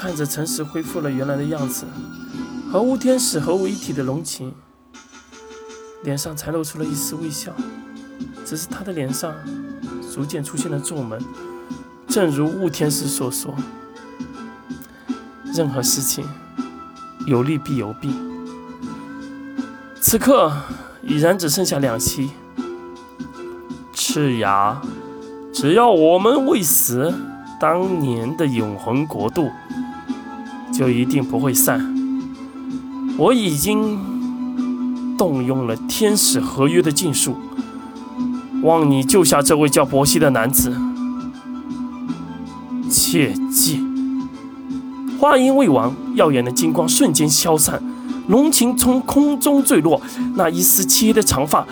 看着城市恢复了原来的样子，和雾天使合为一体的龙琴，脸上才露出了一丝微笑。只是他的脸上逐渐出现了皱纹，正如雾天使所说：“任何事情有利必有弊。”此刻已然只剩下两期。赤牙，只要我们未死，当年的永恒国度就一定不会散。我已经动用了天使合约的禁术。望你救下这位叫伯西的男子，切记！话音未完，耀眼的金光瞬间消散，龙琴从空中坠落，那一丝漆黑的长发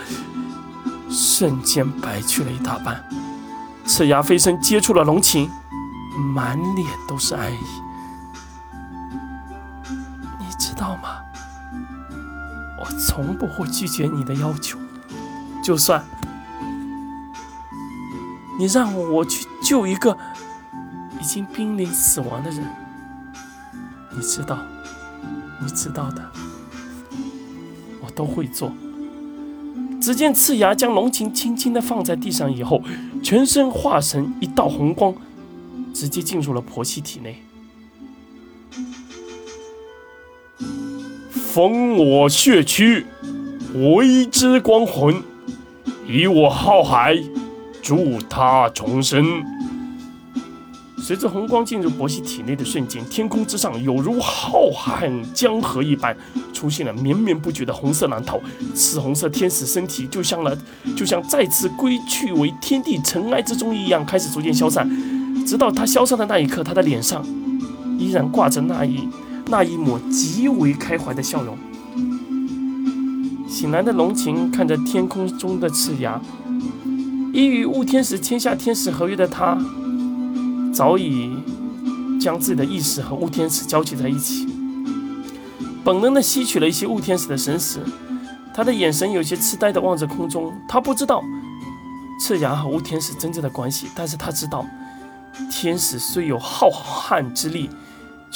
瞬间白去了一大半。赤牙飞身接触了龙琴，满脸都是爱意。道吗？我从不会拒绝你的要求，就算……你让我去救一个已经濒临死亡的人，你知道，你知道的，我都会做。只见赤牙将龙琴轻轻的放在地上以后，全身化成一道红光，直接进入了婆媳体内。封我血躯，为之光魂，以我浩海。助他重生。随着红光进入博西体内的瞬间，天空之上有如浩瀚江河一般，出现了绵绵不绝的红色浪涛。赤红色天使身体就像了，就像再次归去为天地尘埃之中一样，开始逐渐消散。直到他消散的那一刻，他的脸上依然挂着那一那一抹极为开怀的笑容。醒来的龙琴看着天空中的赤牙。已与雾天使签下天使合约的他，早已将自己的意识和雾天使交集在一起，本能的吸取了一些雾天使的神识。他的眼神有些痴呆的望着空中。他不知道赤牙和雾天使真正的关系，但是他知道，天使虽有浩瀚之力，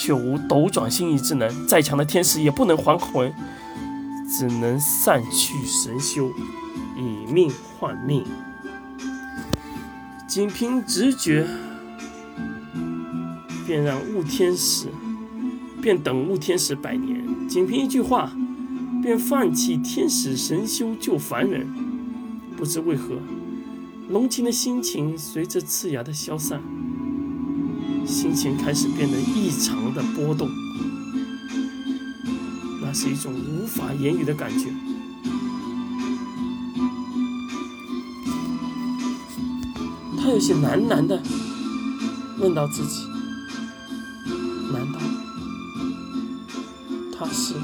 却无斗转星移之能。再强的天使也不能还魂，只能散去神修，以命换命。仅凭直觉，便让雾天使，便等雾天使百年；仅凭一句话，便放弃天使神修救凡人。不知为何，龙琴的心情随着刺牙的消散，心情开始变得异常的波动。那是一种无法言语的感觉。他有些喃喃的问到自己：“难道他是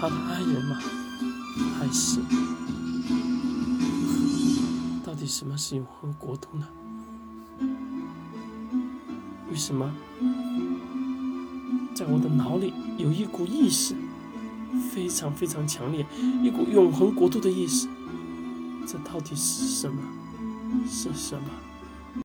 他的爱人吗？还是到底什么是永恒国度呢？为什么在我的脑里有一股意识非常非常强烈，一股永恒国度的意识？这到底是什么？”是什么？